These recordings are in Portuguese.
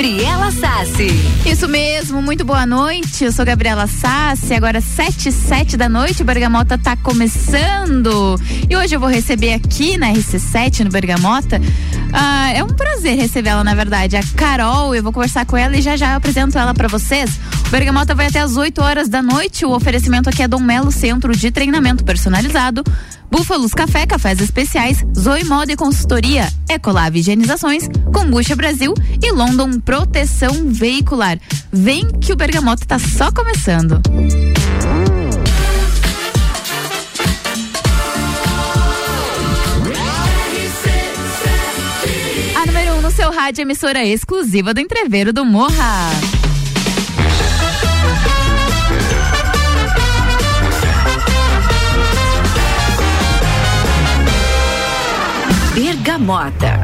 Gabriela Sassi. Isso mesmo, muito boa noite. Eu sou Gabriela Sassi. Agora sete sete da noite, o Bergamota tá começando. E hoje eu vou receber aqui na RC7 no Bergamota. Ah, é um prazer recebê-la, na verdade. A Carol, eu vou conversar com ela e já já apresento ela para vocês. O Bergamota vai até as 8 horas da noite. O oferecimento aqui é Dom Melo Centro de Treinamento Personalizado. Búfalos Café, cafés especiais, Zoe Moda e Consultoria, Ecolave Higienizações, Combucha Brasil e London Proteção Veicular. Vem que o Bergamota está só começando. Seu rádio, emissora exclusiva do Entreveiro do Morra. Bergamota.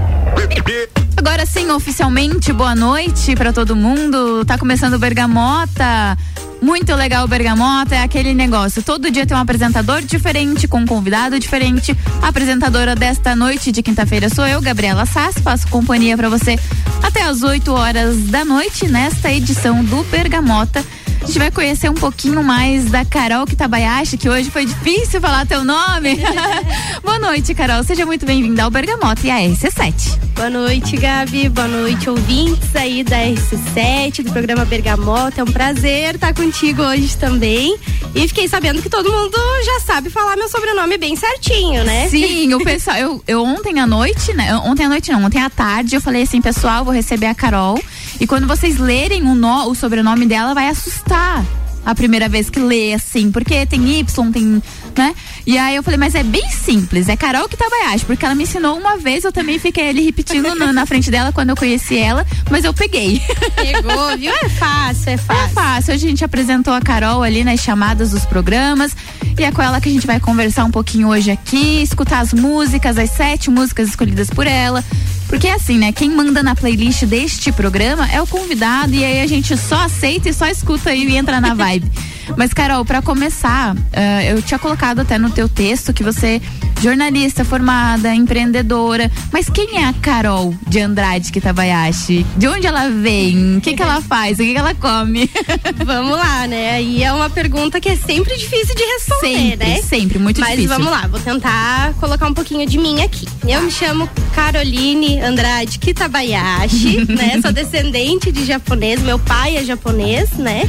Agora sim, oficialmente, boa noite para todo mundo. Tá começando o Bergamota. Muito legal o Bergamota, é aquele negócio. Todo dia tem um apresentador diferente, com um convidado diferente. A apresentadora desta noite de quinta-feira sou eu, Gabriela Sass. Faço companhia para você até as 8 horas da noite nesta edição do Bergamota. A gente vai conhecer um pouquinho mais da Carol Kitabayashi, que hoje foi difícil falar teu nome. Boa noite, Carol. Seja muito bem-vinda ao Bergamota e à RC7. Boa noite, Gabi. Boa noite, ouvintes aí da RC7, do programa Bergamota. É um prazer estar contigo hoje também. E fiquei sabendo que todo mundo já sabe falar meu sobrenome bem certinho, né? Sim, o pessoal, eu, eu ontem à noite, né? Ontem à noite não, ontem à tarde eu falei assim, pessoal, vou receber a Carol. E quando vocês lerem o, no, o sobrenome dela, vai assustar a primeira vez que lê, assim, porque tem Y, tem, né? E aí eu falei, mas é bem simples, é Carol Kitabayashi, porque ela me ensinou uma vez, eu também fiquei ali repetindo no, na frente dela quando eu conheci ela, mas eu peguei. Pegou, viu? É fácil, é fácil. É fácil. Hoje a gente apresentou a Carol ali nas chamadas dos programas e é com ela que a gente vai conversar um pouquinho hoje aqui, escutar as músicas, as sete músicas escolhidas por ela. Porque é assim, né? Quem manda na playlist deste programa é o convidado e aí a gente só aceita e só escuta e entra na vibe. Mas, Carol, para começar, uh, eu tinha colocado até no teu texto que você jornalista formada, empreendedora. Mas quem é a Carol de Andrade Kitabayashi? De onde ela vem? O que, que ela faz? O que, que ela come? vamos lá, né? E é uma pergunta que é sempre difícil de responder, sempre, né? Sempre, muito Mas difícil. Mas vamos lá, vou tentar colocar um pouquinho de mim aqui. Eu me chamo Caroline Andrade Kitabayashi, né? Sou descendente de japonês, meu pai é japonês, né?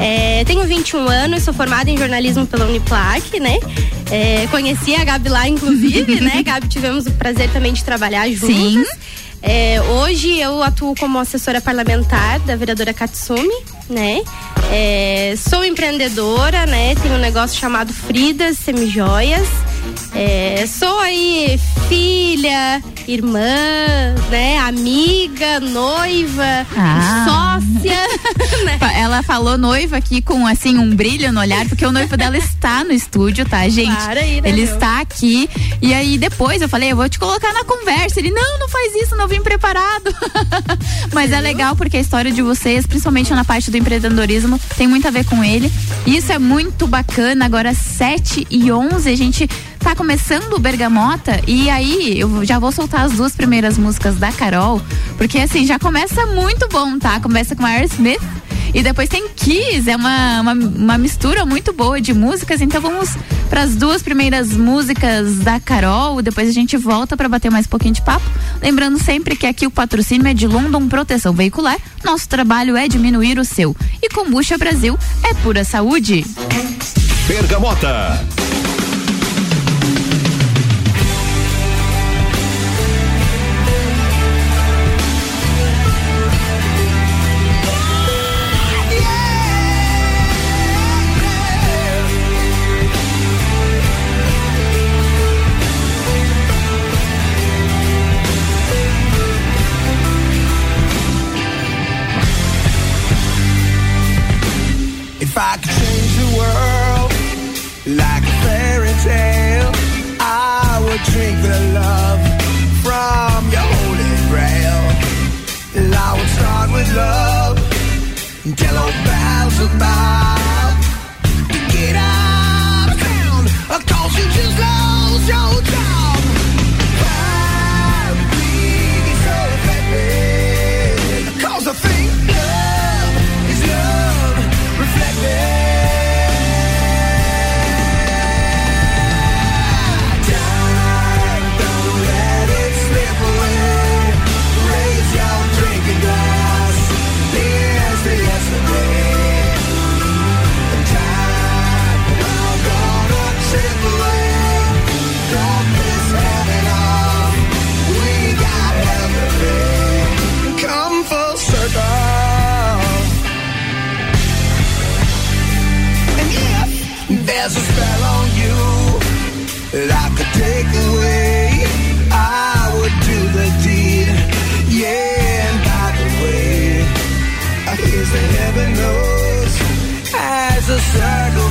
É, tenho 21 anos, sou formada em jornalismo pela Uniplac, né? É, conheci a Gabi lá, inclusive, né? Gabi, tivemos o prazer também de trabalhar juntas. Sim. É, hoje eu atuo como assessora parlamentar da vereadora Katsumi, né? É, sou empreendedora, né? Tenho um negócio chamado Fridas Semijoias. É, sou aí filha, irmã, né? Amiga, noiva, Ah. sócia. né? Ela falou noiva aqui com assim um brilho no olhar, porque o noivo dela está no estúdio, tá, gente? Para aí, né, Ele meu? está aqui. E aí depois eu falei, eu vou te colocar na conversa. Ele, não, não faz isso, não vim preparado. Mas é legal porque a história de vocês, principalmente na parte do empreendedorismo, tem muito a ver com ele. Isso é muito bacana. Agora, 7 e 11, a gente tá começando o Bergamota e aí eu já vou soltar as duas primeiras músicas da Carol, porque assim, já começa muito bom, tá? Começa com Aerosmith e depois tem Kiss, é uma, uma, uma mistura muito boa de músicas, então vamos para as duas primeiras músicas da Carol, depois a gente volta para bater mais um pouquinho de papo. Lembrando sempre que aqui o patrocínio é de London Proteção Veicular, nosso trabalho é diminuir o seu. E Combucha Brasil é pura saúde. Bergamota. has a spell on you that I could take away. I would do the deed, yeah. And by the way, here's the heaven knows as a circle.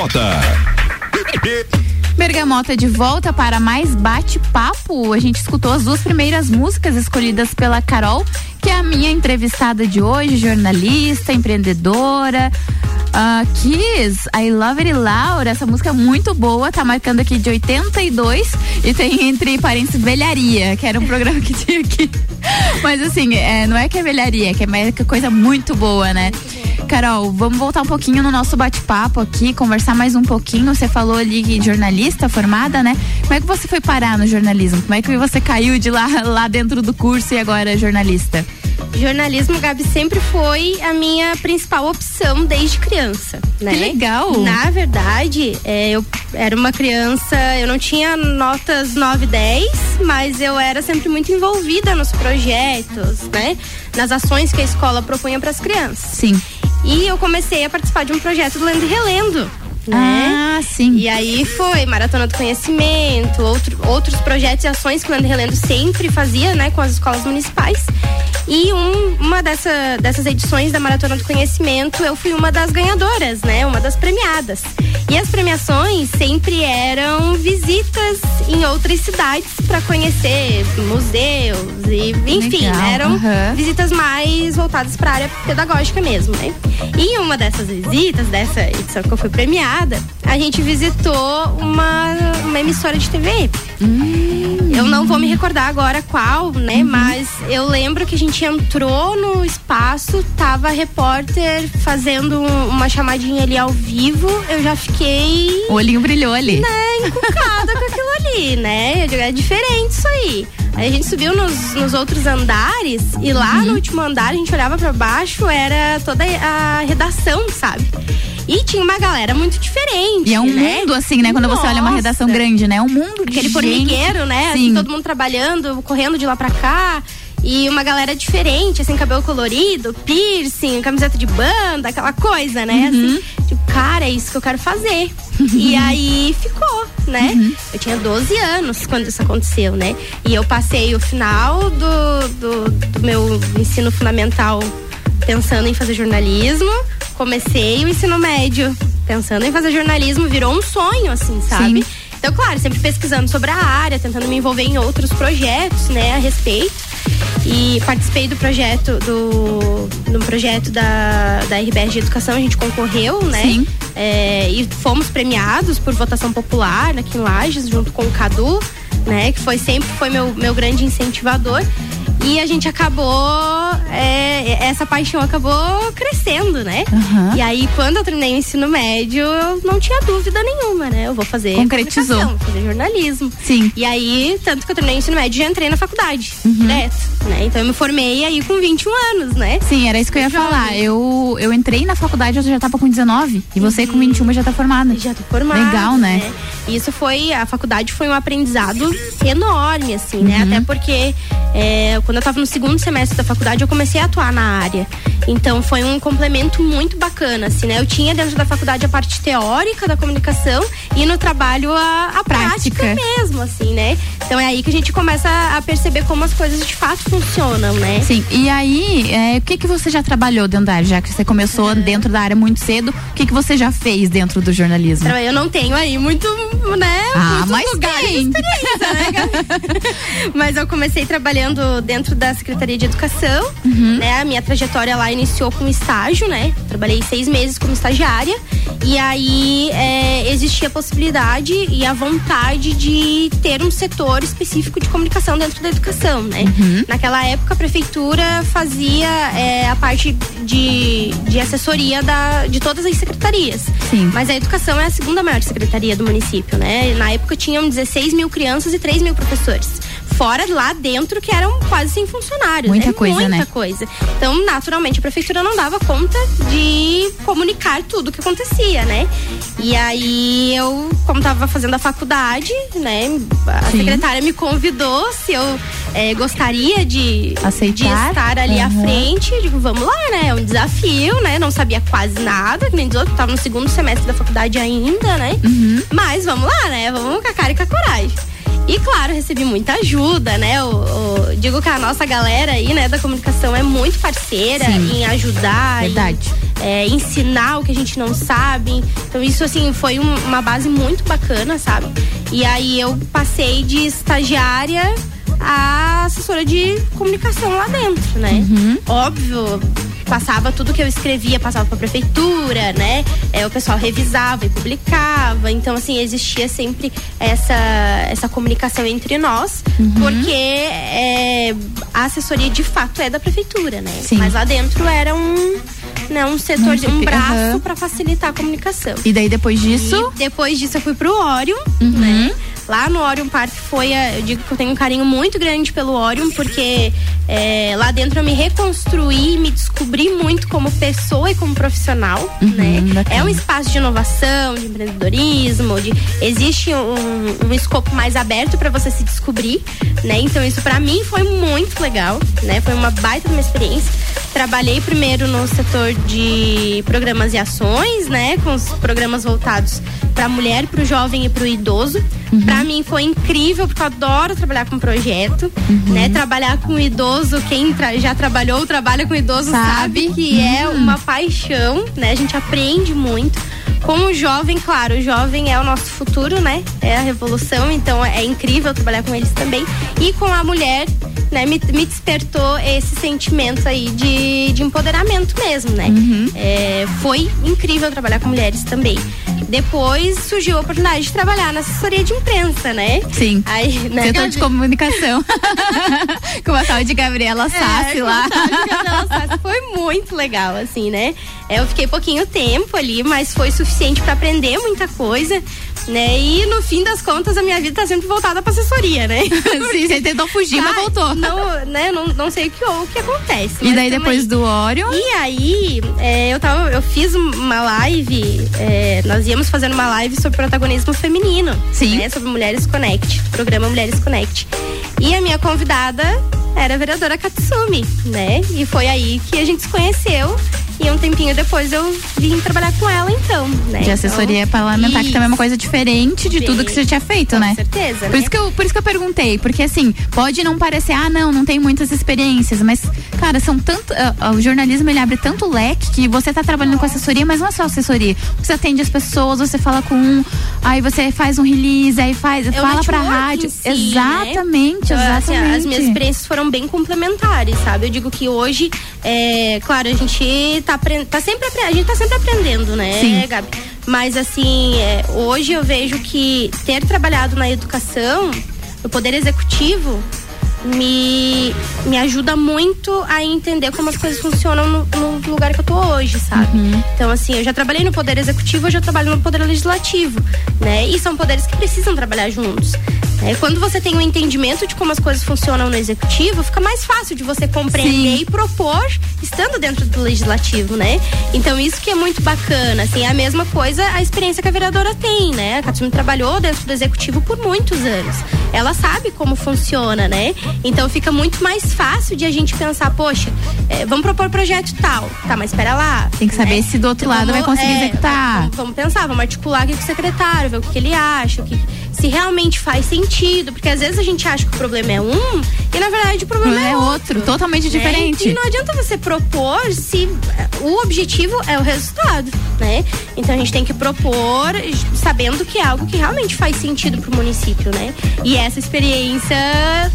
Bergamota. Bergamota de volta para mais bate-papo. A gente escutou as duas primeiras músicas escolhidas pela Carol, que é a minha entrevistada de hoje, jornalista, empreendedora. Uh, Kiss, I Love It Laura, essa música é muito boa, tá marcando aqui de 82 e tem entre parênteses velharia, que era um programa que tinha aqui. Mas assim, é, não é que é velharia, é que é coisa muito boa, né? Carol, vamos voltar um pouquinho no nosso bate-papo aqui, conversar mais um pouquinho. Você falou ali que jornalista formada, né? Como é que você foi parar no jornalismo? Como é que você caiu de lá, lá dentro do curso e agora é jornalista? Jornalismo, Gabi, sempre foi a minha principal opção desde criança, né? Que legal! Na verdade, é, eu era uma criança, eu não tinha notas 9 e 10, mas eu era sempre muito envolvida nos projetos, né? Nas ações que a escola propunha para as crianças. Sim. E eu comecei a participar de um projeto do Lendo e Relendo. Né? Ah, sim. E aí foi Maratona do Conhecimento, outro, outros projetos e ações que o e Relendo sempre fazia, né, com as escolas municipais. E um, uma dessa, dessas edições da Maratona do Conhecimento, eu fui uma das ganhadoras, né? Uma das premiadas. E as premiações sempre eram visitas em outras cidades para conhecer museus e enfim, Legal, eram uhum. visitas mais voltadas para a área pedagógica mesmo, né? E uma dessas visitas, dessa edição que eu fui premiada, a gente visitou uma, uma emissora de TV. Hum. Eu não vou me recordar agora qual, né? Uhum. Mas eu lembro que a gente entrou no espaço, tava a repórter fazendo um- uma chamadinha ali ao vivo. Eu já fiquei O olhinho brilhou ali. né, encucada com aquilo ali, né? É diferente isso aí. Aí a gente subiu nos, nos outros andares e lá Uhum. no último andar a gente olhava pra baixo, era toda a redação, sabe? E tinha uma galera muito diferente. E é um né? mundo assim, né? Quando você olha uma Nossa. redação grande, né? É um mundo de Aquele gente. formigueiro, né? Sim. Assim, todo mundo trabalhando, correndo de lá pra cá. E uma galera diferente, assim, cabelo colorido, piercing, camiseta de banda, aquela coisa, né? Uhum. Assim, tipo, cara, é isso que eu quero fazer. e aí ficou, né? Uhum. Eu tinha 12 anos quando isso aconteceu, né? E eu passei o final do, do, do meu ensino fundamental pensando em fazer jornalismo. Comecei o ensino médio pensando em fazer jornalismo, virou um sonho, assim, sabe? Sim. Então, claro, sempre pesquisando sobre a área, tentando me envolver em outros projetos, né, a respeito. E participei do projeto do, do projeto da, da RBR de Educação, a gente concorreu, né? Sim. É, e fomos premiados por votação popular aqui em Lages, junto com o Cadu, né? Que foi sempre foi meu, meu grande incentivador. E a gente acabou, é, essa paixão acabou crescendo, né? Aham. E aí, quando eu terminei o ensino médio, eu não tinha dúvida nenhuma, né? Eu vou fazer Concretizou. vou fazer jornalismo. Sim. E aí, tanto que eu terminei o ensino médio, já entrei na faculdade, Uhum. direto, né? Então eu me formei aí com 21 anos, né? Sim, era isso que eu ia Jovem. falar. Eu, eu entrei na faculdade, eu já tava com 19. E você com 21 já tá formada. Já tô formada. Legal, né? E Isso foi, a faculdade foi um aprendizado enorme, assim, né? Uhum. Até porque é, quando eu tava no segundo semestre da faculdade, eu comecei a atuar na área. Então foi um complemento muito bacana, assim, né? Eu tinha dentro da faculdade a parte teórica da comunicação e no trabalho a, a prática. Prática. mesmo, assim, né? Então é aí que a gente começa a perceber como as coisas de fato funcionam, né? Sim, e aí, é, o que que você já trabalhou dentro da área? Já que você começou dentro da área muito cedo, o que que você já fez dentro do jornalismo? Eu não tenho aí muito, né? Ah, mas lugares tem. de experiência, né? Mas eu comecei trabalhando dentro da Secretaria de Educação, Uhum. né? A minha trajetória lá iniciou com estágio, né? Trabalhei seis meses como estagiária e aí é, existia a possibilidade e a vontade de ter um setor específico de comunicação dentro da educação, né? Uhum. Naquela época a prefeitura fazia é, a parte de, de assessoria da, de todas as secretarias. Sim. Mas a educação é a segunda maior secretaria do município, né? Na época tinham 16 mil crianças e 3 mil professores. Fora lá dentro que eram quase sem funcionários. Muita né? coisa, Muita né? coisa. Então, naturalmente, a prefeitura não dava conta de comunicar tudo o que acontecia, né? E aí eu, como tava fazendo a faculdade, né? A Sim. secretária me convidou se eu eh, gostaria de, Aceitar? de estar ali à Aham. frente. Eu digo, vamos lá, né? É um desafio, né? Não sabia quase nada, que nem diz outro, tava no segundo semestre da faculdade ainda, né? Uhum. Mas vamos lá, né? Vamos com a cara e com a coragem. E claro, recebi muita ajuda, né? O- digo que a nossa galera aí, né, da comunicação é muito parceira Sim. em ajudar, Verdade. em, é, ensinar o que a gente não sabe. Então isso assim foi um- uma base muito bacana, sabe? E aí eu passei de estagiária a assessora de comunicação lá dentro, né? Óbvio, passava tudo que eu escrevia, passava pra prefeitura, né? É, o pessoal revisava e publicava. Então, assim, existia sempre essa, essa comunicação entre nós, porque é, a assessoria de fato é da prefeitura, né? Sim. Mas lá dentro era um, né, um setor, Um um braço aham. pra facilitar a comunicação. E daí depois disso, E depois disso eu fui pro Orion, Uhum. né? Lá no Orion Park foi, a- eu digo que eu tenho um carinho muito grande pelo Orion, porque é, lá dentro eu me reconstruí, me descobri muito como pessoa e como profissional, né? Uhum, bacana. É um espaço de inovação, de empreendedorismo, de existe um, um escopo mais aberto para você se descobrir, né? Então isso para mim foi muito legal, né? Foi uma baita uma experiência. Trabalhei primeiro no setor de programas e ações, né? Com os programas voltados para a mulher, para o jovem e para o idoso. Uhum. Para mim foi incrível porque eu adoro trabalhar com projeto, Uhum. né? Trabalhar com idoso, quem tra- já trabalhou, trabalha com idoso Sabe. sabe, que é uma paixão, né? A gente aprende muito. Com o jovem, claro, o jovem é o nosso futuro, né? É a revolução, então é incrível trabalhar com eles também. E com a mulher, né, me, me despertou esse sentimento aí de, de empoderamento mesmo, né? É, foi incrível trabalhar com mulheres também. Depois surgiu a oportunidade de trabalhar na assessoria de imprensa, né? sim. Aí, né, Setor de comunicação. Com a tal de Gabriela Sassi É, lá. Gabriela Sassi Foi muito legal, assim, né? É, Eu fiquei pouquinho tempo ali, mas foi suficiente pra aprender muita coisa, né? E no fim das contas, a minha vida tá sempre voltada pra assessoria, né? Sim, você tentou fugir, mas voltou. Não, né? Não, não sei o que, o que acontece. E daí depois do Orion. E aí, é, eu, tava, eu fiz uma live, é, nós íamos fazendo uma live sobre protagonismo feminino. Sim. Né, sobre Mulheres Connect, programa Mulheres Connect. E a minha convidada era a vereadora Katsumi, né? E foi aí que a gente se conheceu. E um tempinho depois eu vim trabalhar com ela, então, né? De assessoria Então, parlamentar, que também é uma isso, coisa diferente de tudo que você tinha feito, Com né? certeza. Por né? isso, que eu, por isso que eu perguntei, porque assim, pode não parecer, ah, não, não tem muitas experiências, mas, cara, são tanto. ah, o jornalismo ele abre tanto leque que você tá trabalhando com assessoria, mas não é só assessoria. Você atende as pessoas, você fala com um, aí você faz um release, aí faz, É fala pra rádio. si, né? exatamente, Então, assim, exatamente. as minhas experiências foram bem complementares, sabe? Eu digo que hoje, é, claro, a gente tá, tá sempre a gente tá sempre aprendendo, né, Sim. Gabi? Mas assim, é, hoje eu vejo que ter trabalhado na educação, no poder executivo, me, me ajuda muito a entender como as coisas funcionam no, no lugar que eu tô hoje, sabe? Uhum. Então, assim, eu já trabalhei no Poder Executivo, eu já trabalho no Poder Legislativo, né? E são poderes que precisam trabalhar juntos. Né? Quando você tem um entendimento de como as coisas funcionam no Executivo, fica mais fácil de você compreender Sim. e propor estando dentro do Legislativo, né? Então, isso que é muito bacana, assim, é a mesma coisa a experiência que a vereadora tem, né? A Katsumi trabalhou dentro do Executivo por muitos anos. Ela sabe como funciona, né? Então, fica muito mais fácil de a gente pensar, poxa, é, vamos propor projeto tal. Tá, mas espera lá. Tem que saber né? se do outro lado vai Vamos- conseguir é, executar. Vamos, vamos pensar, vamos articular aqui com o secretário, ver o que, que ele acha, o que, se realmente faz sentido. Porque às vezes a gente acha que o problema é um e na verdade o problema é, é outro, totalmente né? diferente. E não adianta você propor se eh, o objetivo é o resultado, né? Então a gente tem que propor sabendo que é algo que realmente faz sentido pro município, né? E essa experiência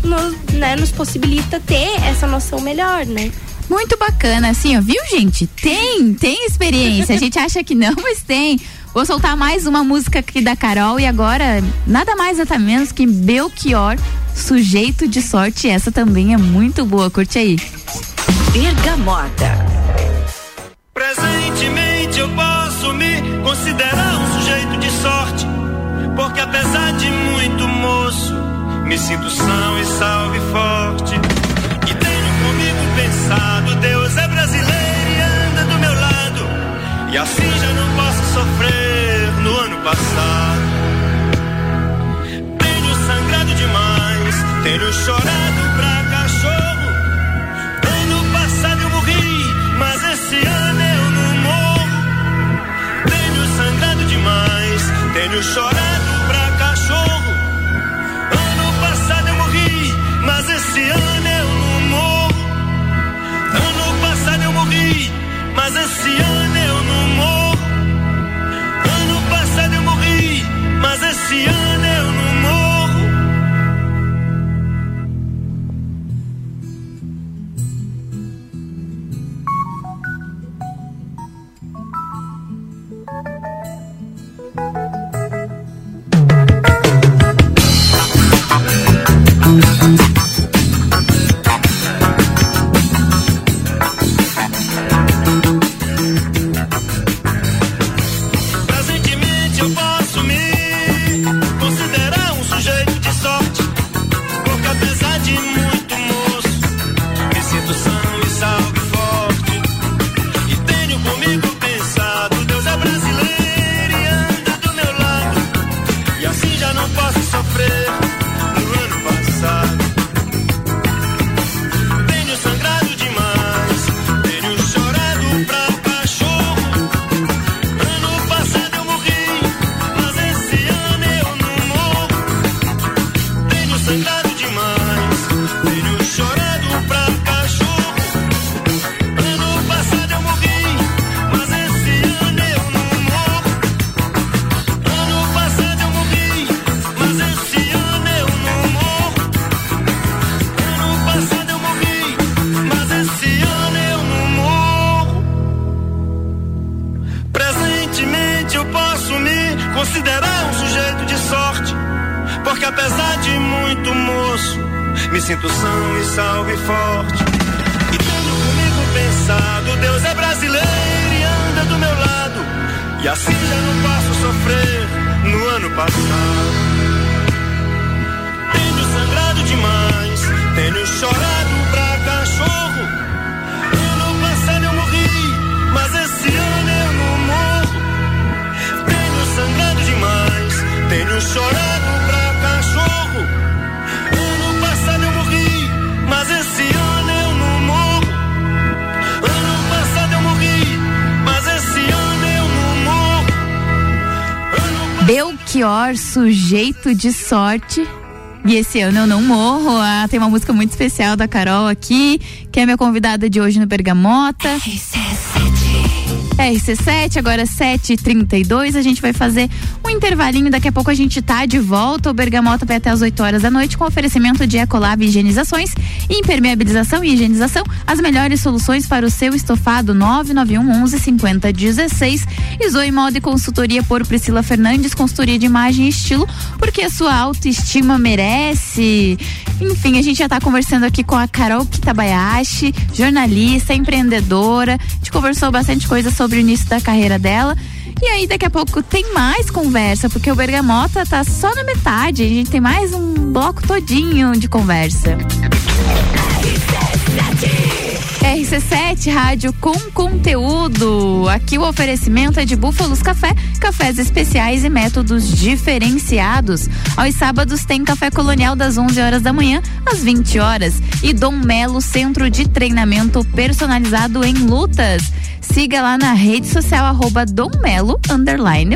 nos, né, nos possibilita ter essa noção melhor, né? Muito bacana, assim, ó, viu, gente? Tem, tem experiência. A gente acha que não, mas tem. Vou soltar mais uma música aqui da Carol e agora, nada mais nada menos que Belchior, Sujeito de Sorte. Essa também é muito boa, curte aí. Bergamota. Presentemente eu posso me considerar um sujeito de sorte, porque apesar de muito moço, me sinto são e salve forte. E tenho comigo pensado, Deus é brasileiro e assim já não posso sofrer no ano passado. Tenho sangrado demais, tenho chorado pra cachorro. Ano passado eu morri, mas esse ano eu não morro. Tenho sangrado demais, tenho chorado pra cachorro. Ano passado eu morri, mas esse ano eu não morro. Ano passado eu morri, mas esse ano oceano eu sorte. E esse ano eu não morro. Ah, tem uma música muito especial da Carol aqui, que é minha convidada de hoje no Bergamota. RC7, agora 7h32. A gente vai fazer um intervalinho. Daqui a pouco a gente tá de volta. O Bergamota vai até as 8 horas da noite com oferecimento de Ecolab Higienizações, impermeabilização e higienização. As melhores soluções para o seu estofado 991 11 50 16. E Zoe Moda e Consultoria por Priscila Fernandes, consultoria de imagem e estilo, porque a sua autoestima merece. Enfim, a gente já tá conversando aqui com a Carol Kitabayashi, jornalista, empreendedora. A gente conversou bastante coisa sobre o início da carreira dela. E aí, daqui a pouco tem mais conversa, porque o Bergamota tá só na metade. A gente tem mais um bloco todinho de conversa. RC7 Rádio com conteúdo. Aqui o oferecimento é de Búfalos Café, cafés especiais e métodos diferenciados. Aos sábados tem café colonial das 11 horas da manhã às 20 horas e Dom Melo Centro de Treinamento Personalizado em Lutas. Siga lá na rede social arroba Dom Melo underline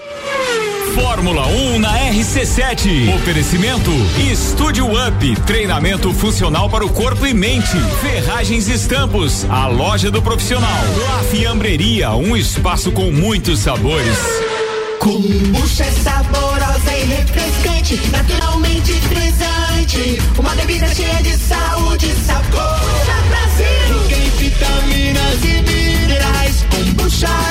Fórmula 1 um na RC7. Oferecimento Estúdio Up, treinamento funcional para o corpo e mente. Ferragens e Estampos, a loja do profissional. La Fiambreria, um espaço com muitos sabores. Kombucha é saborosa e refrescante, naturalmente frisante. Uma bebida cheia de saúde e sabor. Brasil! Tem vitaminas e minerais. Kombucha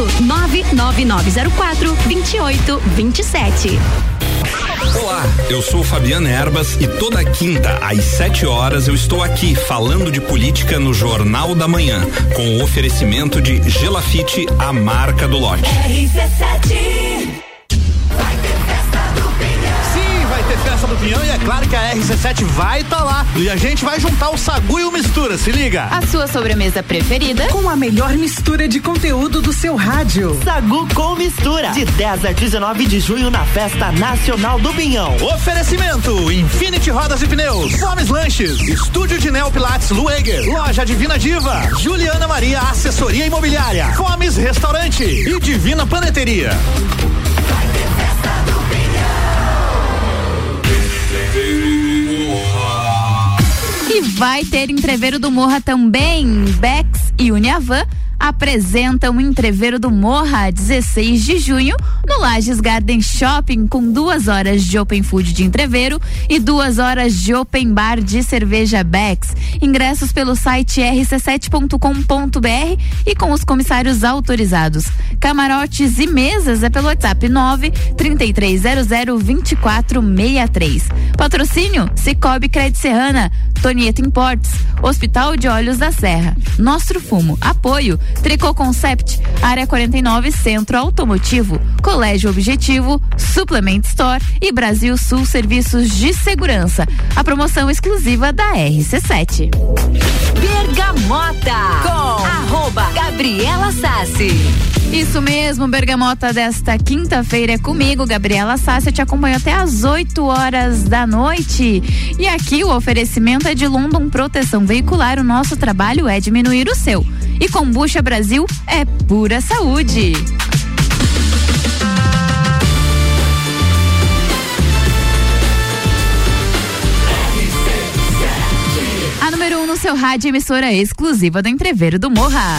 Paulo, 99904 2827. Olá, eu sou Fabiana Erbas e toda quinta às 7 horas eu estou aqui falando de política no Jornal da Manhã, com o oferecimento de Gelafite, a marca do lote. RC7 ter festa do Pinhão e é claro que a RC7 vai estar lá. E a gente vai juntar o Sagu e o Mistura, se liga. A sua sobremesa preferida? Com a melhor mistura de conteúdo do seu rádio. Sagu com Mistura. De 10 a 19 de junho na Festa Nacional do Pinhão. Oferecimento: Infinity Rodas e Pneus, Fomes Lanches, Estúdio de Neo Pilates Lueger, Loja Divina Diva, Juliana Maria Assessoria Imobiliária, Fomes Restaurante e Divina Paneteria. E vai ter entreveiro do Morra também. Bex e Uniavan apresentam o Entreveiro do Morra, 16 de junho, no Lages Garden Shopping, com duas horas de Open Food de entreveiro e duas horas de Open Bar de cerveja Bex. Ingressos pelo site rc7.com.br e com os comissários autorizados. Camarotes e mesas é pelo WhatsApp 9 3300 2463. Patrocínio Cicobi Cred Serrana, Tonieto Importes, Hospital de Olhos da Serra, Nostro Fumo, apoio Tricô Concept, Área 49 Centro Automotivo, Objetivo, Suplement Store e Brasil Sul Serviços de Segurança. A promoção exclusiva da RC7. Bergamota com arroba Gabriela Sassi. Isso mesmo, Bergamota desta quinta-feira é comigo, Gabriela Sassi. Te acompanho até às 8 horas da noite. E aqui o oferecimento é de London Proteção Veicular. O nosso trabalho é diminuir o seu. E Combucha Brasil é pura saúde. Seu rádio, emissora exclusiva do Entreveiro do Morra.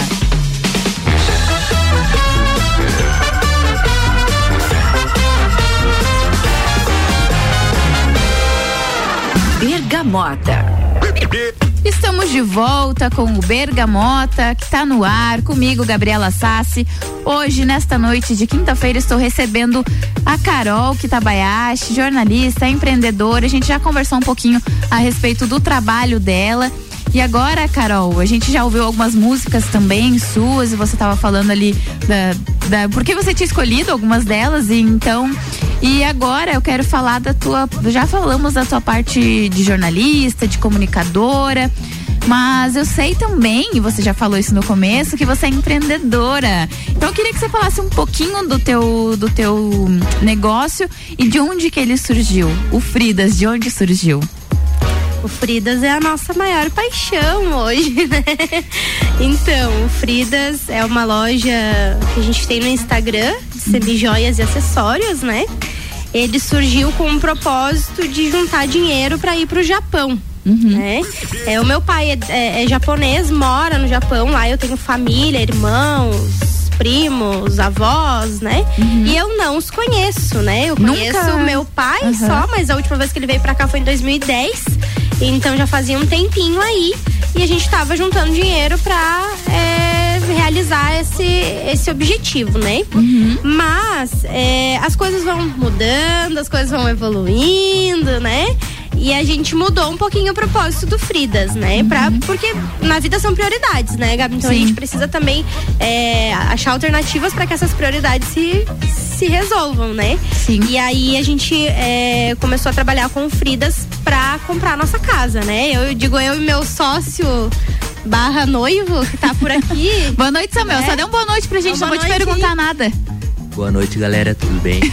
Bergamota. Estamos de volta com o Bergamota, que está no ar, comigo, Gabriela Sassi. Hoje, nesta noite de quinta-feira, estou recebendo a Carol Kitabayashi, jornalista, empreendedora. A gente já conversou um pouquinho a respeito do trabalho dela. E agora, Carol, a gente já ouviu algumas músicas também suas, e você estava falando ali da, da. Porque você tinha escolhido algumas delas, e então. E agora eu quero falar da tua. Já falamos da tua parte de jornalista, de comunicadora. Mas eu sei também, e você já falou isso no começo, que você é empreendedora. Então eu queria que você falasse um pouquinho do teu, do teu negócio e de onde que ele surgiu. O Fridas, de onde surgiu? O Fridas é a nossa maior paixão hoje, né? Então, o Fridas é uma loja que a gente tem no Instagram de semijoias e acessórios, né? Ele surgiu com o propósito de juntar dinheiro para ir pro Japão. Né? É, o meu pai é, é, é japonês, mora no Japão, lá eu tenho família, irmãos, primos, avós, né? Uhum. E eu não os conheço, né? Eu conheço Nunca- o meu pai Uhum. só, mas a última vez que ele veio pra cá foi em 2010. Então já fazia um tempinho aí. E a gente tava juntando dinheiro pra é, realizar esse, esse objetivo, né? Mas é, as coisas vão mudando, as coisas vão evoluindo, né? E a gente mudou um pouquinho o propósito do Fridas, né? Pra, porque na vida são prioridades, né, Gabi? Então a Sim. gente precisa também é, achar alternativas para que essas prioridades se, se resolvam, né? Sim. E aí a gente é, começou a trabalhar com o Fridas pra comprar a nossa casa, né? Eu digo eu e meu sócio barra noivo que tá por aqui. Boa noite, Samuel. né? Só dê uma boa noite pra gente, não vou te noite perguntar aí. nada. Boa noite, galera, tudo bem?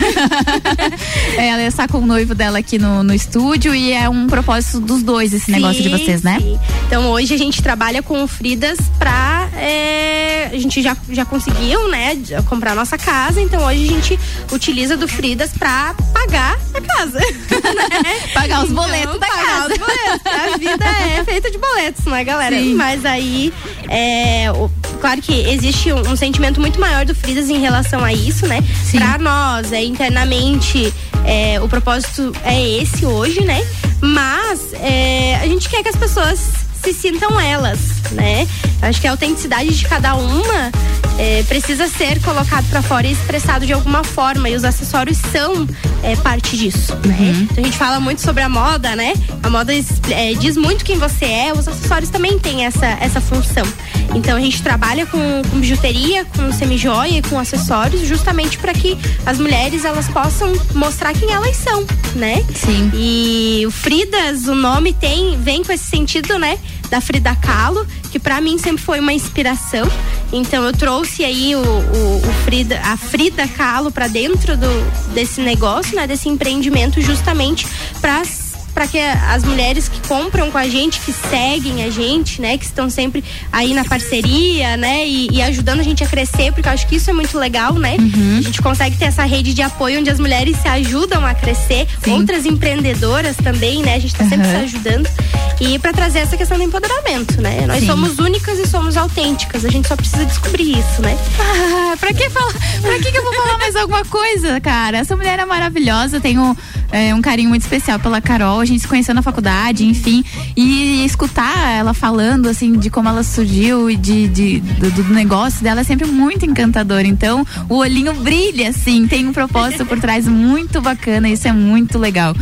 É, ela está com o noivo dela aqui no, no estúdio e é um propósito dos dois esse negócio de Sim, vocês, né? sim. Então hoje a gente trabalha com o Fridas pra. é, a gente já, já conseguiu, né, comprar a nossa casa. Então hoje a gente utiliza do Fridas pra pagar a casa. né? Pagar os Então, boletos da pagar casa. os boletos. A vida é feita de boletos, né, galera? Sim. Mas aí, é, o- claro que existe um, um sentimento muito maior do Fridas em relação a isso, né? Sim. Pra nós, é, internamente, é, o propósito é esse hoje, né? Mas é, a gente quer que as pessoas se sintam elas, né? Acho que a autenticidade de cada uma é, precisa ser colocado pra fora e expressado de alguma forma e os acessórios são é, parte disso, né? Então a gente fala muito sobre a moda, né? A moda é, diz muito quem você é, os acessórios também têm essa, essa função. Então a gente trabalha com, com bijuteria, com semijoia e com acessórios justamente para que as mulheres elas possam mostrar quem elas são, né? Sim. E o Fridas, o nome tem, vem com esse sentido, né? Da Frida Kahlo, que pra mim sempre foi uma inspiração. Então eu trouxe aí o, o, o Frida, a Frida Kahlo pra dentro do, desse negócio, né? Desse empreendimento, justamente para para que as mulheres que compram com a gente, que seguem a gente, né, que estão sempre aí na parceria, né, e, e ajudando a gente a crescer, porque eu acho que isso é muito legal, né? A gente consegue ter essa rede de apoio onde as mulheres se ajudam a crescer, outras empreendedoras também, né? A gente tá sempre se ajudando e para trazer essa questão do empoderamento, né? Nós Sim. somos únicas e somos autênticas, a gente só precisa descobrir isso, né? Ah, pra que falar? Pra que, que eu vou falar mais alguma coisa, cara? Essa mulher é maravilhosa, tenho é, um carinho muito especial pela Carol. Gente se conheceu na faculdade, enfim. E escutar ela falando, assim, de como ela surgiu e de, de- do, do negócio dela é sempre muito encantador. Então, o olhinho brilha, assim, tem um propósito por trás muito bacana, isso é muito legal.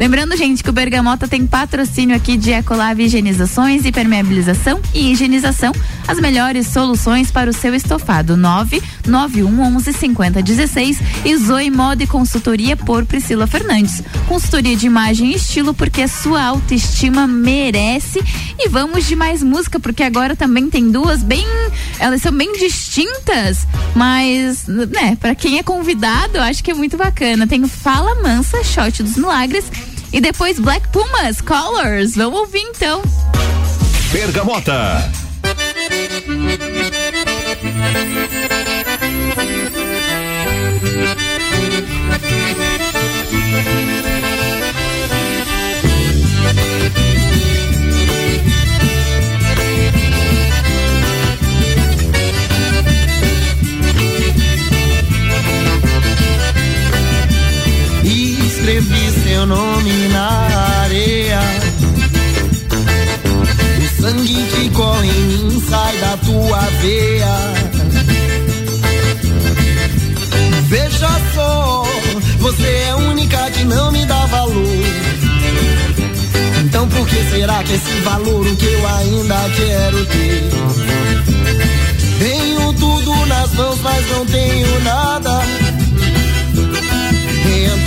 Lembrando, gente, que o Bergamota tem patrocínio aqui de Ecolave Higienizações, Impermeabilização e Higienização. As melhores soluções para o seu estofado. 99111 5016 e Zoe Moda e Consultoria por Priscila Fernandes. Consultoria de imagem e estilo porque a sua autoestima merece. E vamos de mais música, porque agora também tem duas bem. Elas são bem distintas, mas, né, para quem é convidado, acho que é muito bacana. Tem Fala Mansa, Shot dos Milagres. E depois Black Pumas, Colors. Vamos ouvir então. Bergamota. Escrevi seu nome na areia. O sangue que corre em mim sai da tua veia. Veja só, você é única que não me dá valor. Então por que será que esse valor o que eu ainda quero ter? Tenho tudo nas mãos, mas não tenho nada.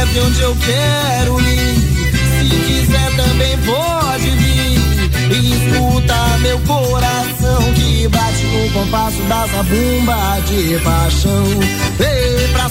Leve onde eu quero ir. Se quiser também pode vir. E escuta meu coração que bate no compasso da zabumba de paixão. Ei, pra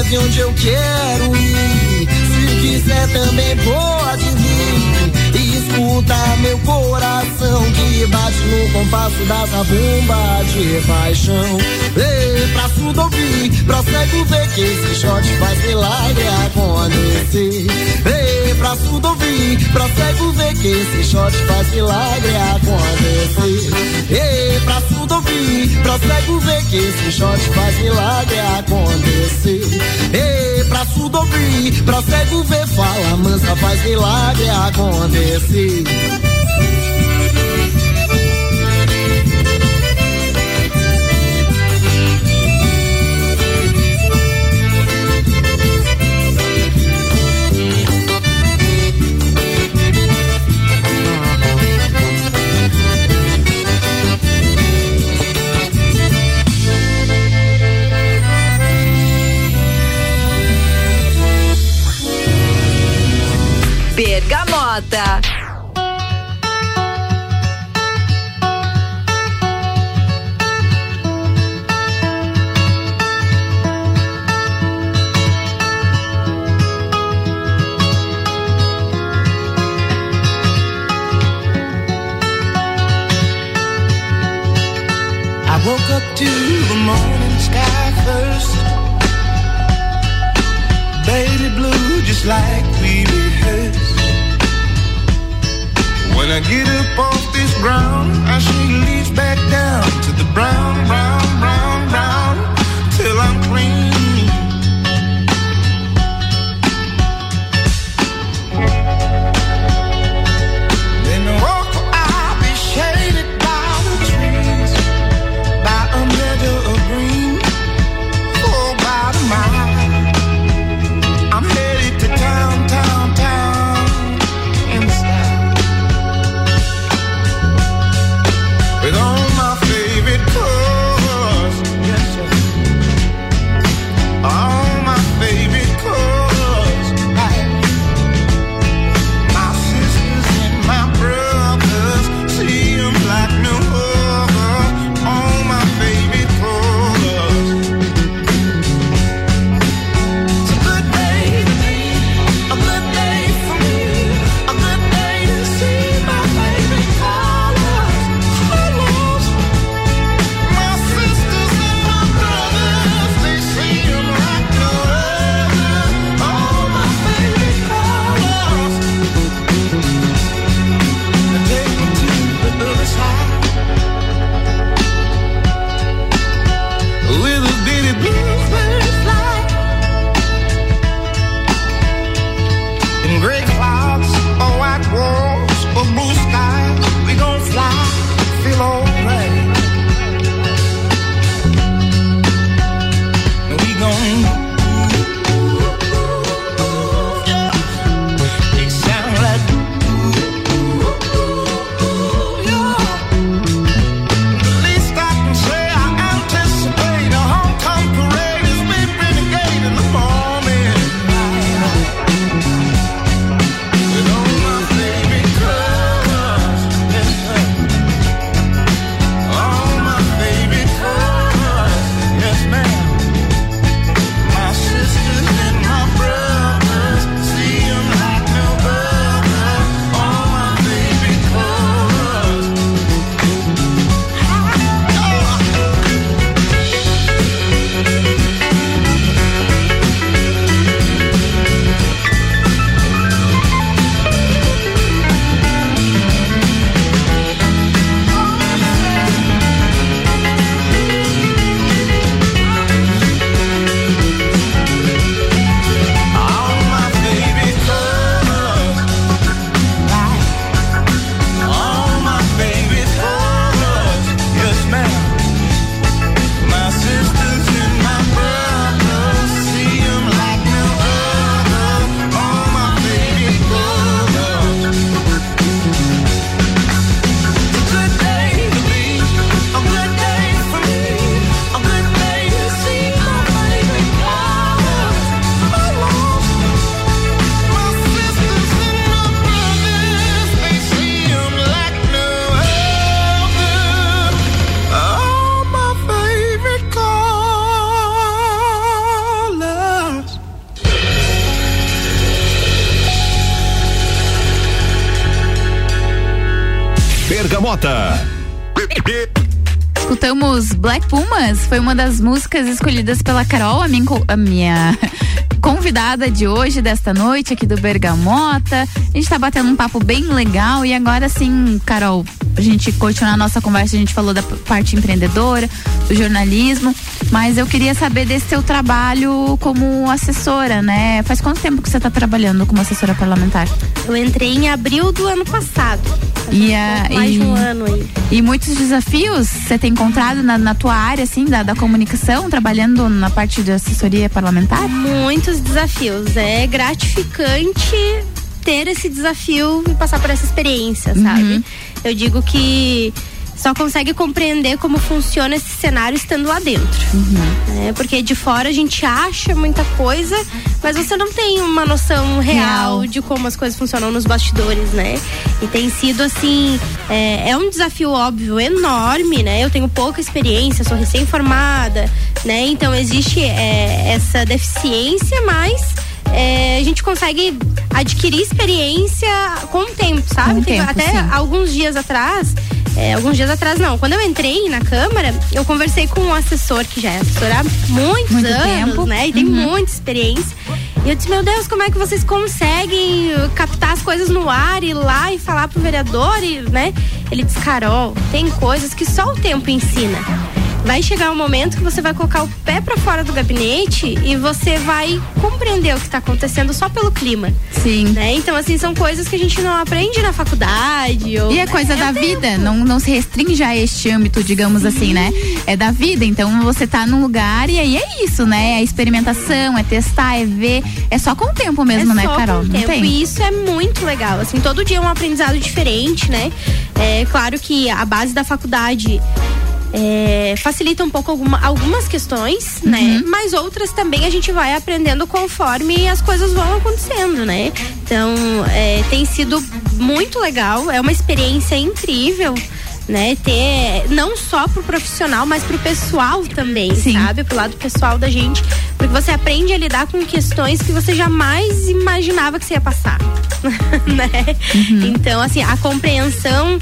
Leve onde eu quero ir. Se quiser também pode vir. E escuta meu coração compasso da zabumba de paixão. Ei, pra surdo ouvir, pra cego ver que esse shot faz milagre acontecer. Ei, pra surdo ouvir, pra cego ver que esse shot faz milagre acontecer. Ei, pra surdo ouvir, pra cego ver que esse shot faz milagre acontecer. Ei, pra surdo ouvir, pra cego ver, fala mansa, faz milagre acontecer. Mata. woke up to the morning sky first. Baby blue, just like we rehearsed. When I get up off this ground, I she leads back down to the brown, brown, brown, Pumas, foi uma das músicas escolhidas pela Carol, a minha, a minha convidada de hoje, desta noite, aqui do Bergamota. A gente tá batendo um papo bem legal e agora sim, Carol, a gente continuar a nossa conversa, a gente falou da parte empreendedora, do jornalismo, mas eu queria saber desse seu trabalho como assessora, né? Faz quanto tempo que você tá trabalhando como assessora parlamentar? Eu entrei em abril do ano passado. E, a, mais e, de um ano aí. e muitos desafios você tem encontrado na, na tua área, assim, da, da comunicação, trabalhando na parte de assessoria parlamentar? Muitos desafios. É gratificante ter esse desafio e passar por essa experiência, sabe? Eu digo que só consegue compreender como funciona esse cenário estando lá dentro. né? Porque de fora a gente acha muita coisa, mas você não tem uma noção real, Real. de como as coisas funcionam nos bastidores, né? E tem sido assim, é, é um desafio óbvio enorme, né? Eu tenho pouca experiência, sou recém-formada, né? Então existe é, essa deficiência, mas é, a gente consegue adquirir experiência com o tempo, sabe? Tempo, até sim. alguns dias atrás, é, alguns dias atrás não. Quando eu entrei na Câmara, eu conversei com um assessor que já é assessor há muitos Muito anos, tempo. né? E tem Uhum. muita experiência. E eu disse, meu Deus, como é que vocês conseguem uh, captar as coisas no ar, ir lá e falar pro vereador, e, né? Ele disse, Carol, tem coisas que só o tempo ensina. Vai chegar um momento que você vai colocar o pé pra fora do gabinete e você vai compreender o que tá acontecendo só pelo clima. Sim. Né? Então, assim, são coisas que a gente não aprende na faculdade. Ou, E é coisa da vida, não, não se restringe a este âmbito, digamos assim, né? É da vida, então você tá num lugar e aí é isso, né? É experimentação, é testar, é ver. É só com o tempo mesmo, é né, Carol? Com o tempo. tem. E isso é muito legal. Assim, todo dia é um aprendizado diferente, né? É claro que a base da faculdade. É, facilita um pouco alguma- algumas questões, Uhum. né? Mas outras também a gente vai aprendendo conforme as coisas vão acontecendo, né? Então, é, tem sido muito legal, é uma experiência incrível. Né, ter não só pro profissional, mas pro pessoal também, sabe? Pro lado pessoal da gente. Porque você aprende a lidar com questões que você jamais imaginava que você ia passar. né? Então, assim, a compreensão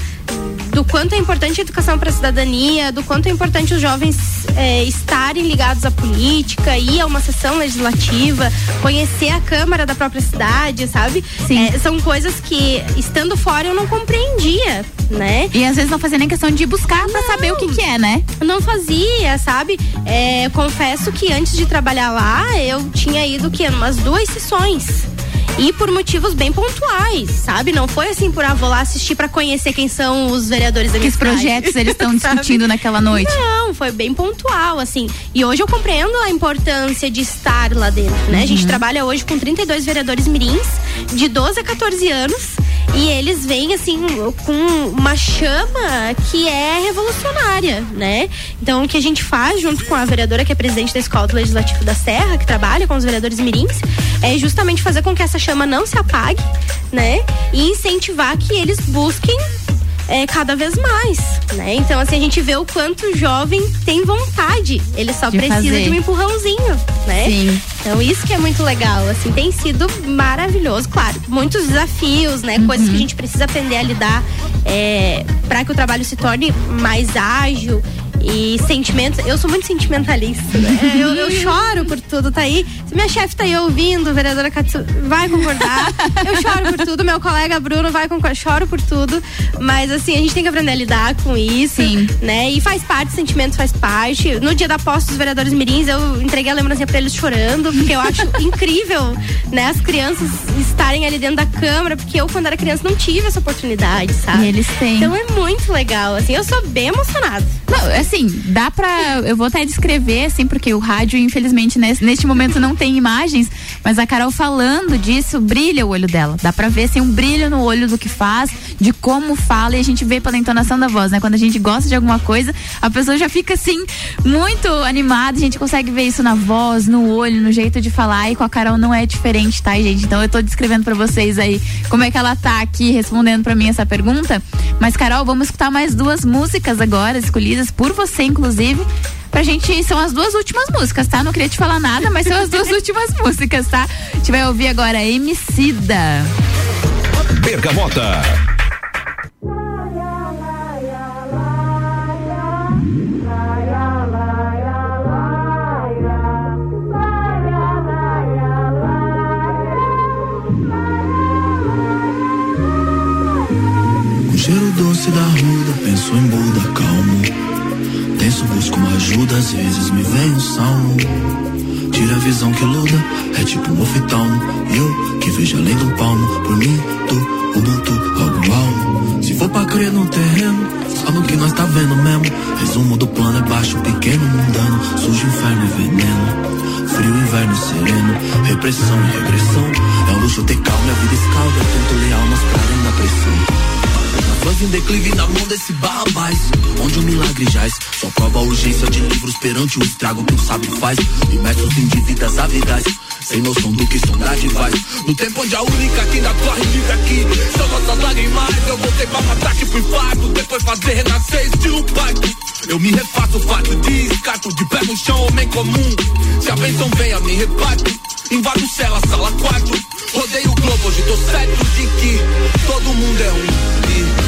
do quanto é importante a educação para a cidadania, do quanto é importante os jovens eh, estarem ligados à política, ir a uma sessão legislativa, conhecer a Câmara da própria cidade, sabe? Eh, são coisas que, estando fora, eu não compreendia, né? E às vezes não fazia nem questão de buscar pra saber o que que é, né? Não fazia, sabe? É, confesso que antes de trabalhar lá, eu tinha ido que umas duas sessões. E por motivos bem pontuais, sabe? Não foi assim por ah, vou lá assistir pra conhecer quem são os vereadores da Que cidade. projetos eles estão discutindo naquela noite? Não, foi bem pontual, assim. E hoje eu compreendo a importância de estar lá dentro, né? A gente Uhum. trabalha hoje com 32 vereadores mirins, de 12 a 14 anos. E eles vêm, assim, com uma chama que é revolucionária, né? Então, o que a gente faz junto com a vereadora, que é presidente da Escola do Legislativo da Serra, que trabalha com os vereadores mirins, é justamente fazer com que essa chama não se apague, né? E incentivar que eles busquem é, cada vez mais, né? Então, assim, a gente vê o quanto o jovem tem vontade. Ele só De precisa fazer. de um empurrãozinho, né? Sim. Então, isso que é muito legal, assim, tem sido maravilhoso. Claro, muitos desafios, né? Coisas Uhum. que a gente precisa aprender a lidar é, para que o trabalho se torne mais ágil e sentimentos. Eu sou muito sentimentalista, né? Eu, eu choro por tudo, tá aí. Se minha chefe tá aí ouvindo, vereadora Katsu, vai concordar. Eu choro por tudo, meu colega Bruno vai concordar, choro por tudo. Mas assim, a gente tem que aprender a lidar com isso, né? E faz parte, sentimento faz parte. No dia da posse dos vereadores mirins, eu entreguei a lembrancinha pra eles chorando, porque eu acho incrível, né? As crianças estarem ali dentro da câmara, porque eu, quando era criança, não tive essa oportunidade, sabe? E eles têm. Então é muito legal, assim, eu sou bem emocionada. Não, assim, dá pra. Eu vou até descrever, assim, porque o rádio, infelizmente, nesse, neste momento não tem imagens, mas a Carol falando disso, brilha o olho dela. Dá pra ver, assim, um brilho no olho do que faz, de como fala, e a gente vê pela entonação da voz, né? Quando a gente gosta de alguma coisa, a pessoa já fica, assim, muito animada, a gente consegue ver isso na voz, no olho, no jeito de falar, e com a Carol não é diferente, tá, gente? Então eu tô descrevendo pra vocês aí como é que ela tá aqui respondendo pra mim essa pergunta. Mas, Carol, vamos escutar mais duas músicas agora, escolhidas por você, inclusive. Pra gente, são as duas últimas músicas, tá? Não queria te falar nada, mas são as duas últimas músicas, tá? A gente vai ouvir agora Emicida. Bergamota. Com cheiro doce da ruda, penso em Buda calmo. Busco uma ajuda, às vezes me vem um salmo. Tira a visão que luda, é tipo um oftalmo. Eu que vejo além do palmo, por mim, tu, Ubuntu, algo almo. Se for pra crer no terreno, só no que nós tá vendo mesmo. Resumo do plano é baixo, pequeno, mundano. Sujo, inferno e veneno. Frio, inverno sereno. Repressão e regressão. É um luxo ter calma, a vida escalda. Tento leal nas praias na pressão. Fãs em declive na mão desse barrabás Onde o milagre jaz Só prova a urgência de livros perante o estrago que o sábio faz. Imersos em dívidas avidais Sem noção do que sombra faz. No tempo onde a única que ainda corre vive aqui. São nossas lágrimas Eu voltei pra matar tipo infarto Depois fazer renascer estilo pacto. Eu me refaço fato de escato De pé no chão, homem comum. Se a bênção venha, me reparto. Invado cela, sala 4 Rodeio o globo, hoje tô certo de que Todo mundo é um. e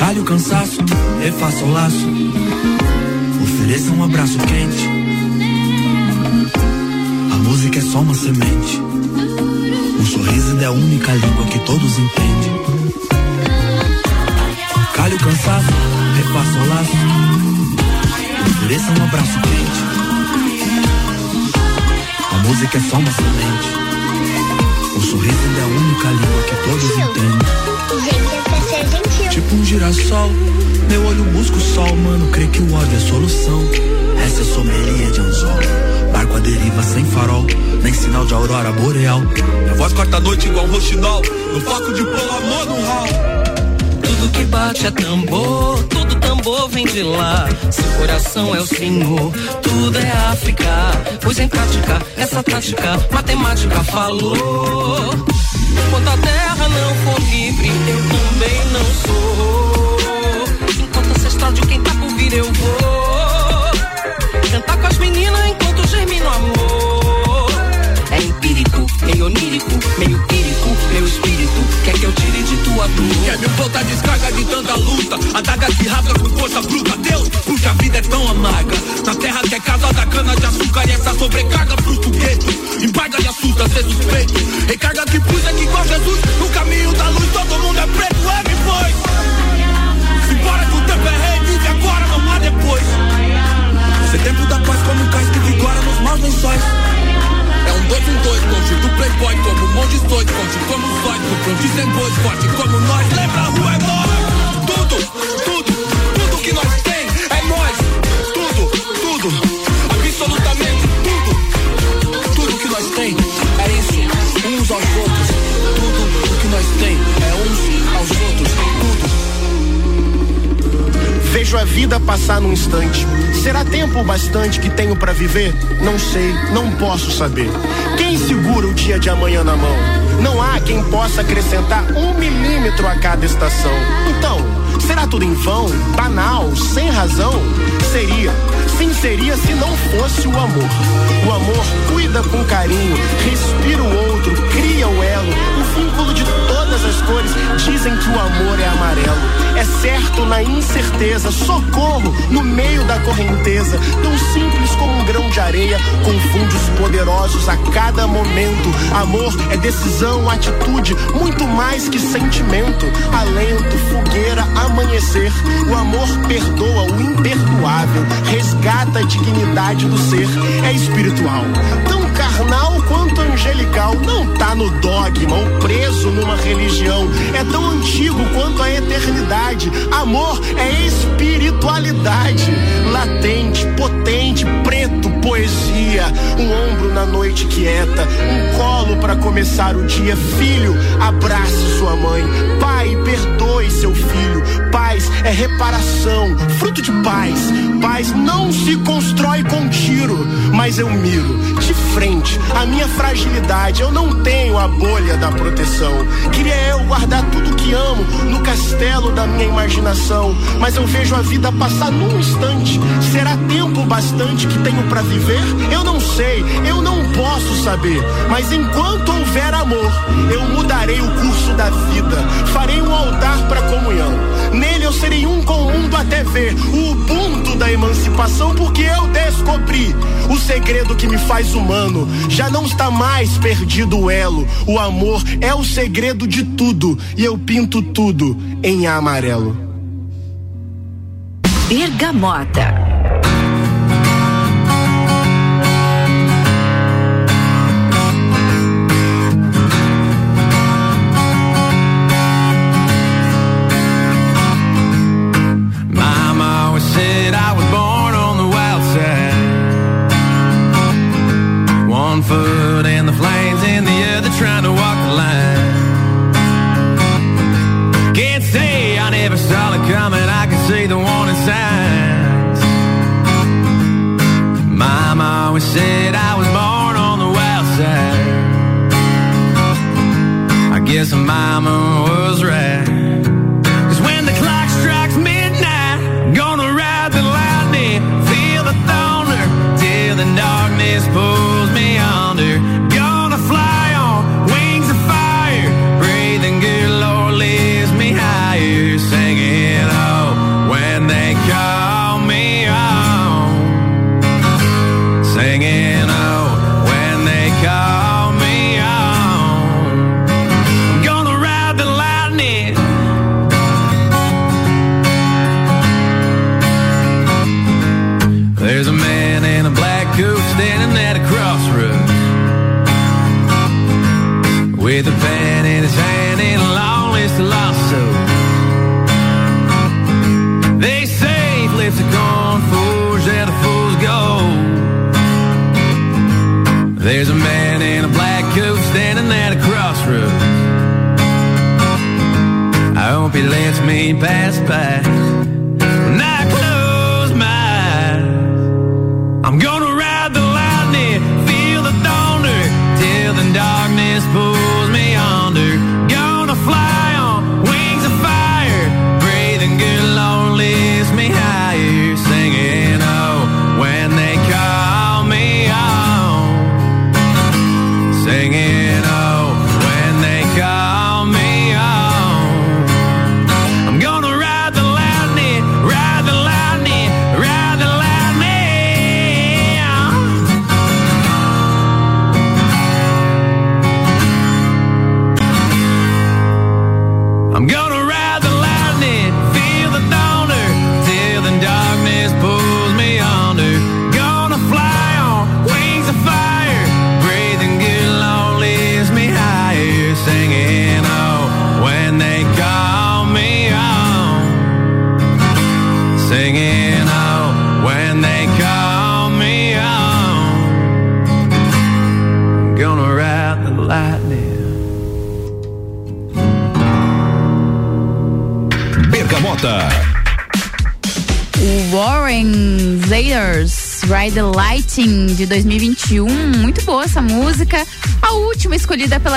Calhe o cansaço, refaça o laço. Ofereça um abraço quente. A música é só uma semente. O sorriso é a única língua que todos entendem. Calhe o cansaço, refaça o laço. Ofereça um abraço quente. A música é só uma semente. O sorriso é a única língua que todos entendem. Tipo um girassol, meu olho busca o sol, mano. Crê que o ódio é solução. Essa é sommelier de anzol. Barco à deriva sem farol, nem sinal de aurora boreal. Minha voz corta a noite igual um roxinol. No foco de pôr amor no hall. Tudo que bate é tambor, todo tambor vem de lá. Seu coração é o senhor, tudo é África. Pois em prática, essa tática, matemática falou. Quando a terra não for livre, eu também não sou. Enquanto ancestral de quem tá por vir, eu vou. Cantar com as meninas enquanto germina o amor. É empírico, meio onírico, meio pírico, meu espírito. Quer que eu tire de tua dor? Quer me voltar descarga de tanta luta? Adaga que rasga com força bruta. Deus, porque a vida é tão amarga. Na terra que é casa da cana de açúcar E essa sobrecarga fruto gueto Embarga e assusta ser suspeito. Recarga que puxa que igual Jesus. No caminho da luz todo mundo é preto. É, me foi. Simbora que o tempo é rei Vive agora, não há depois. Ser tempo da paz como um cais que vigora nos maus lençóis é um dois, um dois, longe do playboy Como um monte de dois, forte como sóis No fronte sem bois, forte como nós. Lembra, a rua é nós. Tudo vida passar num instante. Será tempo bastante que tenho pra viver? Não sei, não posso saber. Quem segura o dia de amanhã na mão? Não há quem possa acrescentar um milímetro a cada estação. Então, será tudo em vão, banal, sem razão? Seria, sim seria se não fosse o amor. O amor cuida com carinho, respira o outro, cria o elo, o vínculo de todas as cores. Dizem que o amor é amarelo. É certo na incerteza, socorro no meio da correnteza. Tão simples como um grão de areia, confunde os poderosos a cada momento. Amor é decisão, atitude, muito mais que sentimento. Alento, fogueira, amanhecer. O amor perdoa o imperdoável, resgata a dignidade do ser. É espiritual, tão carnal quanto angelical. Não tá no dogma ou preso numa religião. É tão antigo quanto a eternidade. Amor é espiritualidade, latente, potente, preto, poesia. Um ombro na noite quieta, um colo para começar o dia. Filho, abrace sua mãe. Pai, perdoe seu filho. Paz é reparação, fruto de paz. Paz não se constrói com tiro, mas eu miro de frente a minha fragilidade. Eu não tenho a bolha da proteção. Queria eu guardar tudo que amo no castelo da minha imaginação, mas eu vejo a vida passar num instante. Será tempo bastante que tenho para viver? Eu não sei, eu não posso saber. Mas enquanto houver amor, eu mudarei o curso da vida. Farei um altar para comunhão. Nele eu serei um com o mundo até ver o ubuntu da emancipação, porque eu descobri o segredo que me faz humano. Já não está mais perdido o elo. O amor é o segredo de tudo e eu pinto tudo em amarelo. Bergamota.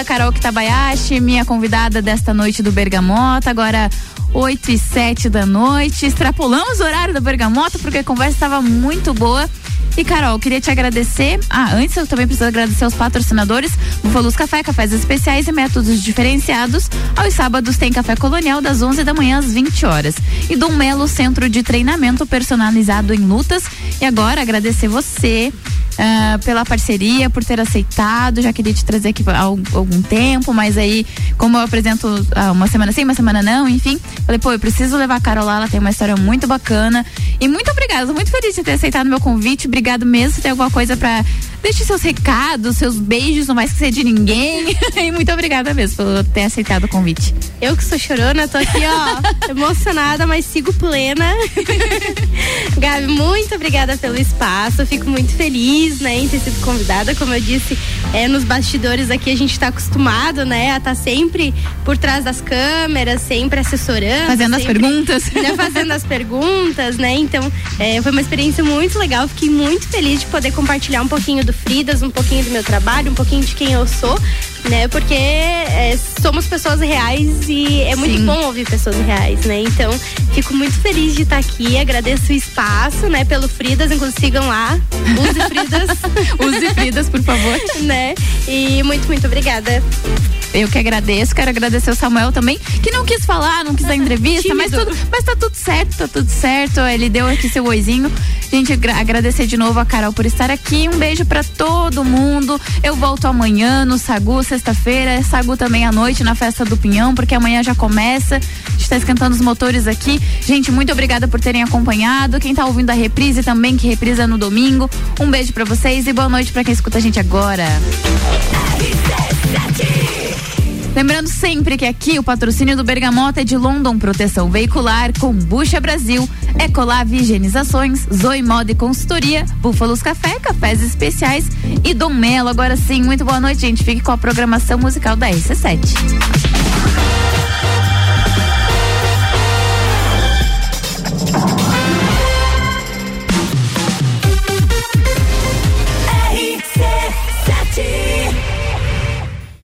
Carol Kitabayashi, minha convidada desta noite do Bergamota. Agora 8 e 7 da noite. Extrapolamos o horário da Bergamota porque a conversa estava muito boa. E Carol, queria te agradecer. Ah, antes eu também preciso agradecer aos patrocinadores: Bufalos Café, cafés especiais e métodos diferenciados. Aos sábados tem café colonial das 11 da manhã às 20 horas. E Dom Melo, centro de treinamento personalizado em lutas. E agora agradecer você. Ah, pela parceria, por ter aceitado. Já queria te trazer aqui há al- algum tempo, mas aí, como eu apresento ah, uma semana sim, uma semana não, enfim, falei, pô, eu preciso levar a Carol lá, ela tem uma história muito bacana. E muito obrigada, tô muito feliz de ter aceitado meu convite. Obrigado mesmo. Se tem alguma coisa pra. Deixe seus recados, seus beijos, não vai esquecer de ninguém. e muito obrigada mesmo por ter aceitado o convite. Eu que sou chorona, tô aqui, ó, emocionada, mas sigo plena. Gabi, muito obrigada pelo espaço. Fico muito feliz, né, em ter sido convidada. Como eu disse, é, nos bastidores aqui a gente tá acostumado, né, a estar sempre por trás das câmeras, sempre assessorando. Fazendo as sempre, perguntas. né, fazendo as perguntas, né? Então, é, foi uma experiência muito legal. Fiquei muito feliz de poder compartilhar um pouquinho do Fridas, um pouquinho do meu trabalho, um pouquinho de quem eu sou, né? Porque é, somos pessoas reais e é muito Sim. bom ouvir pessoas reais, né? Então, fico muito feliz de estar aqui. Agradeço o espaço, né? Pelo Fridas, inclusive sigam lá. Use Fridas. Use Fridas, por favor. né? E muito, muito obrigada. Eu que agradeço, quero agradecer o Samuel também, que não quis falar, não quis dar entrevista, mas, tudo, mas tá tudo certo, tá tudo certo. Ele deu aqui seu oizinho. Gente, agra- agradecer de novo a Carol por estar aqui. Um beijo pra todo mundo. Eu volto amanhã no Sagu, sexta-feira. Sagu também à noite na festa do Pinhão, porque amanhã já começa. A gente tá esquentando os motores aqui. Gente, muito obrigada por terem acompanhado. Quem tá ouvindo a reprise também, que reprisa no domingo. Um beijo pra vocês e boa noite pra quem escuta a gente agora. Lembrando sempre que aqui o patrocínio do Bergamota é de London Proteção Veicular, Combucha Brasil, Ecolave Higienizações, Zoe Moda e Consultoria, Búfalos Café, Cafés Especiais e Dom Melo. Agora sim, muito boa noite, gente. Fique com a programação musical da RC7.